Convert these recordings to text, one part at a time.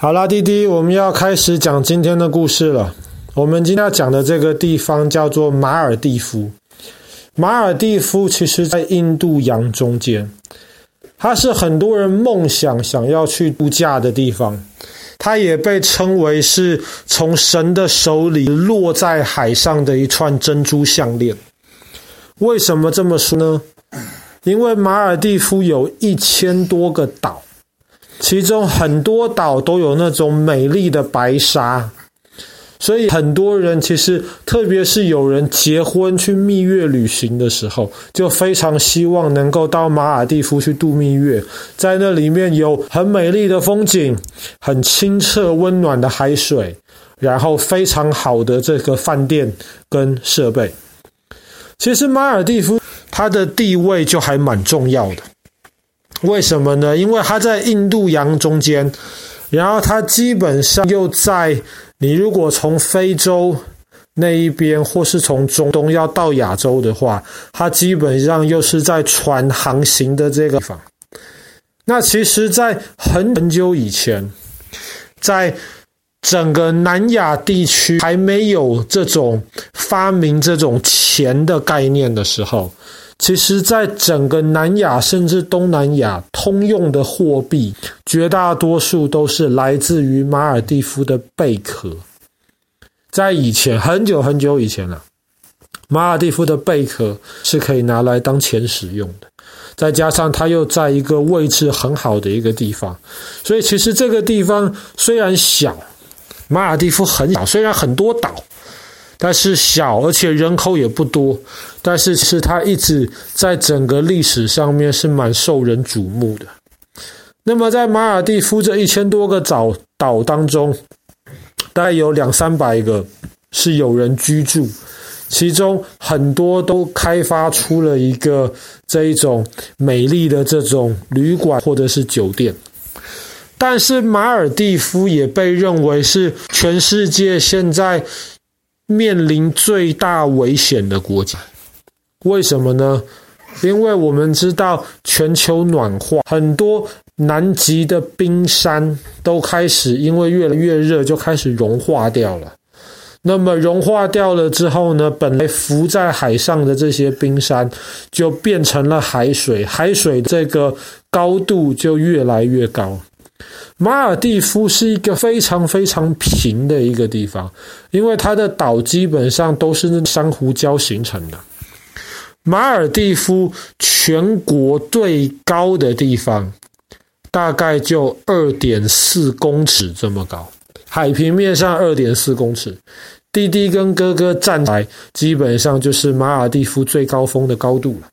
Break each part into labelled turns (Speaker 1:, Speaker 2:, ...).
Speaker 1: 好啦，弟弟，我们要开始讲今天的故事了。我们今天要讲的这个地方叫做马尔地夫。马尔地夫其实在印度洋中间，它是很多人梦想想要去度假的地方。它也被称为是从神的手里落在海上的一串珍珠项链。为什么这么说呢？因为马尔地夫有一千多个岛。其中很多岛都有那种美丽的白沙，所以很多人其实，特别是有人结婚去蜜月旅行的时候，就非常希望能够到马尔地夫去度蜜月，在那里面有很美丽的风景，很清澈温暖的海水，然后非常好的这个饭店跟设备。其实马尔地夫它的地位就还蛮重要的。为什么呢？因为它在印度洋中间，然后它基本上又在你如果从非洲那一边，或是从中东要到亚洲的话，它基本上又是在船航行的这个地方。那其实，在很很久以前，在整个南亚地区还没有这种发明这种钱的概念的时候。其实，在整个南亚甚至东南亚，通用的货币绝大多数都是来自于马尔地夫的贝壳。在以前很久很久以前了，马尔地夫的贝壳是可以拿来当钱使用的。再加上它又在一个位置很好的一个地方，所以其实这个地方虽然小，马尔地夫很小，虽然很多岛。但是小，而且人口也不多，但是是它一直在整个历史上面是蛮受人瞩目的。那么在马尔地夫这一千多个岛岛当中，大概有两三百个是有人居住，其中很多都开发出了一个这一种美丽的这种旅馆或者是酒店。但是马尔地夫也被认为是全世界现在。面临最大危险的国家，为什么呢？因为我们知道全球暖化，很多南极的冰山都开始因为越来越热，就开始融化掉了。那么融化掉了之后呢，本来浮在海上的这些冰山就变成了海水，海水这个高度就越来越高。马尔地夫是一个非常非常平的一个地方，因为它的岛基本上都是那珊瑚礁形成的。马尔地夫全国最高的地方大概就二点四公尺这么高，海平面上二点四公尺。弟弟跟哥哥站台，基本上就是马尔地夫最高峰的高度了。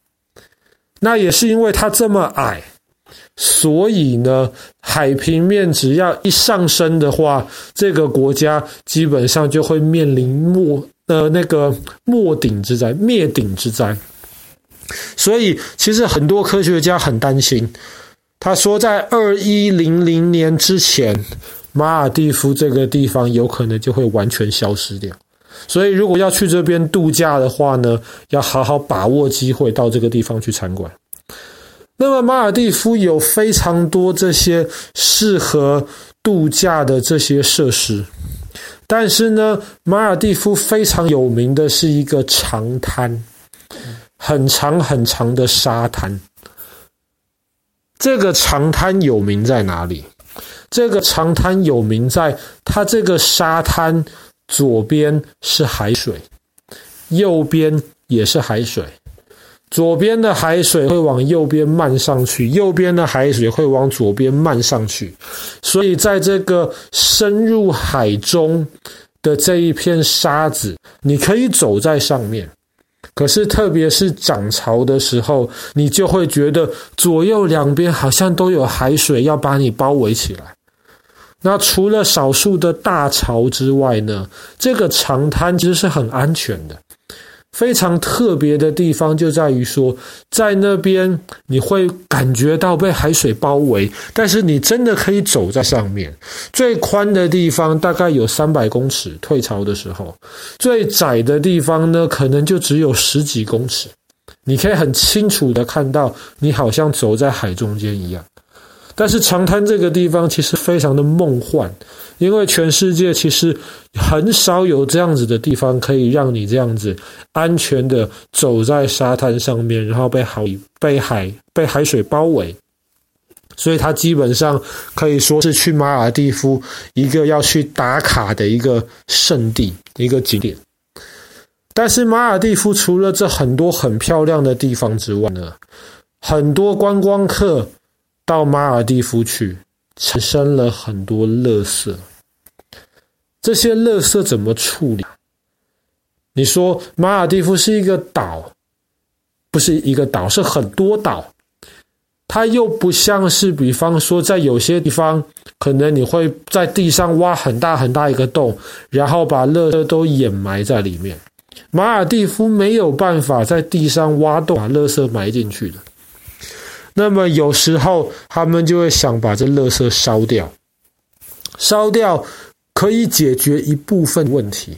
Speaker 1: 那也是因为它这么矮。所以呢，海平面只要一上升的话，这个国家基本上就会面临没呃那个没顶之灾、灭顶之灾。所以，其实很多科学家很担心，他说，在二一零零年之前，马尔地夫这个地方有可能就会完全消失掉。所以，如果要去这边度假的话呢，要好好把握机会到这个地方去参观。那么马尔地夫有非常多这些适合度假的这些设施，但是呢，马尔地夫非常有名的是一个长滩，很长很长的沙滩。这个长滩有名在哪里？这个长滩有名在它这个沙滩左边是海水，右边也是海水。左边的海水会往右边漫上去，右边的海水会往左边漫上去，所以在这个深入海中的这一片沙子，你可以走在上面，可是特别是涨潮的时候，你就会觉得左右两边好像都有海水要把你包围起来。那除了少数的大潮之外呢，这个长滩其实是很安全的。非常特别的地方就在于说，在那边你会感觉到被海水包围，但是你真的可以走在上面。最宽的地方大概有三百公尺，退潮的时候；最窄的地方呢，可能就只有十几公尺。你可以很清楚的看到，你好像走在海中间一样。但是长滩这个地方其实非常的梦幻，因为全世界其实很少有这样子的地方可以让你这样子安全的走在沙滩上面，然后被海被海被海水包围。所以它基本上可以说是去马尔地夫一个要去打卡的一个圣地，一个景点。但是马尔地夫除了这很多很漂亮的地方之外呢，很多观光客到马尔地夫去，产生了很多垃圾。这些垃圾怎么处理？你说马尔地夫是一个岛，不是一个岛，是很多岛。它又不像是，比方说，在有些地方，可能你会在地上挖很大很大一个洞，然后把垃圾都掩埋在里面。马尔地夫没有办法在地上挖洞把垃圾埋进去的。那么有时候他们就会想把这垃圾烧掉，烧掉可以解决一部分问题，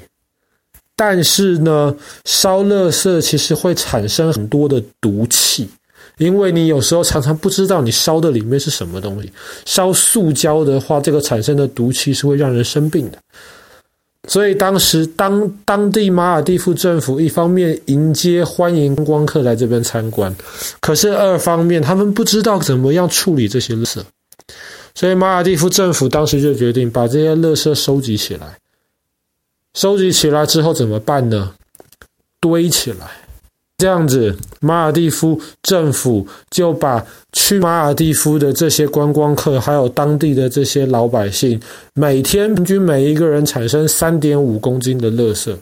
Speaker 1: 但是呢，烧垃圾其实会产生很多的毒气。因为你有时候常常不知道你烧的里面是什么东西，烧塑胶的话，这个产生的毒气是会让人生病的。所以当时当当地马尔地夫政府一方面迎接欢迎观光客来这边参观，可是二方面他们不知道怎么样处理这些垃圾，所以马尔地夫政府当时就决定把这些垃圾收集起来。收集起来之后怎么办呢？堆起来。这样子，马尔地夫政府就把去马尔地夫的这些观光客，还有当地的这些老百姓，每天平均每一个人产生三点五公斤的垃圾。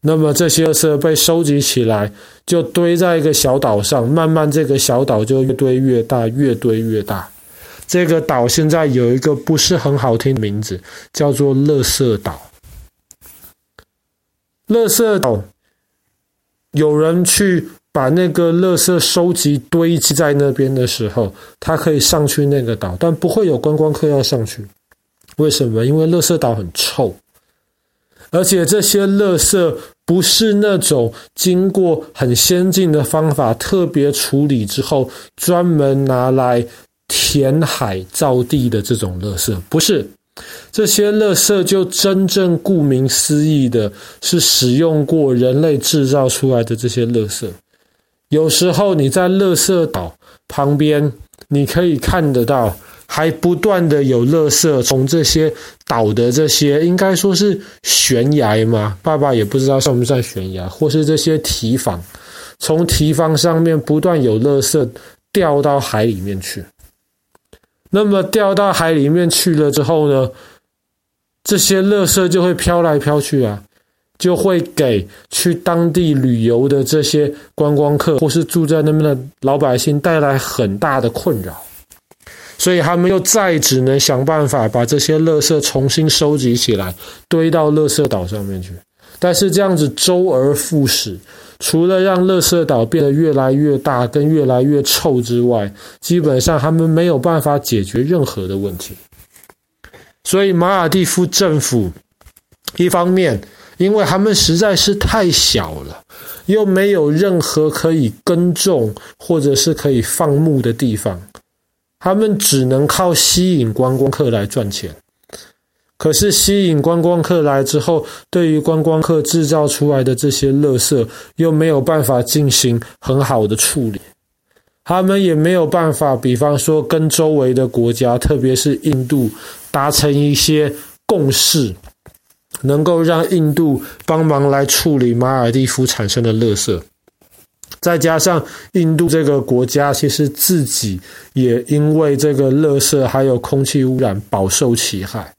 Speaker 1: 那么这些垃圾被收集起来，就堆在一个小岛上，慢慢这个小岛就越堆越大，越堆越大。这个岛现在有一个不是很好听的名字，叫做“垃圾岛”。垃圾岛。有人去把那个垃圾收集堆积在那边的时候，他可以上去那个岛，但不会有观光客要上去。为什么？因为垃圾岛很臭，而且这些垃圾不是那种经过很先进的方法特别处理之后专门拿来填海造地的这种垃圾，不是。这些垃圾就真正顾名思义的是使用过人类制造出来的这些垃圾。有时候你在垃圾岛旁边，你可以看得到，还不断的有垃圾从这些岛的这些应该说是悬崖嘛，爸爸也不知道算不算悬崖，或是这些堤防，从堤防上面不断有垃圾掉到海里面去。那么掉到海里面去了之后呢，这些垃圾就会飘来飘去啊，就会给去当地旅游的这些观光客或是住在那边的老百姓带来很大的困扰，所以他们又再只能想办法把这些垃圾重新收集起来，堆到垃圾岛上面去。但是这样子周而复始。除了让垃圾岛变得越来越大跟越来越臭之外，基本上他们没有办法解决任何的问题。所以马尔地夫政府一方面，因为他们实在是太小了，又没有任何可以耕种或者是可以放牧的地方，他们只能靠吸引观光客来赚钱。可是吸引观光客来之后，对于观光客制造出来的这些垃圾，又没有办法进行很好的处理。他们也没有办法，比方说跟周围的国家，特别是印度，达成一些共识，能够让印度帮忙来处理马尔地夫产生的垃圾。再加上印度这个国家，其实自己也因为这个垃圾还有空气污染，饱受其害。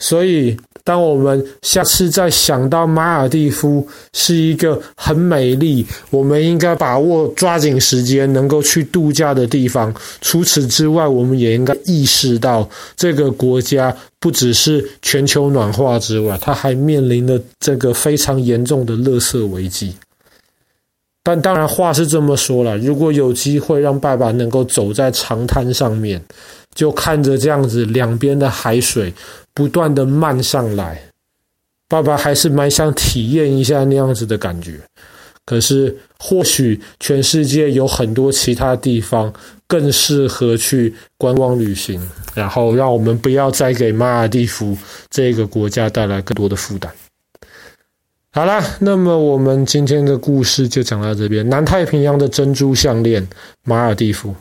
Speaker 1: 所以，当我们下次再想到马尔地夫是一个很美丽，我们应该把握抓紧时间能够去度假的地方。除此之外，我们也应该意识到，这个国家不只是全球暖化之外，它还面临了这个非常严重的垃圾危机。但当然，话是这么说了，如果有机会让爸爸能够走在长滩上面，就看着这样子两边的海水。不断的漫上来，爸爸还是蛮想体验一下那样子的感觉。可是或许全世界有很多其他地方更适合去观光旅行，然后让我们不要再给马尔地夫这个国家带来更多的负担。好啦，那么我们今天的故事就讲到这边。南太平洋的珍珠项链，马尔地夫。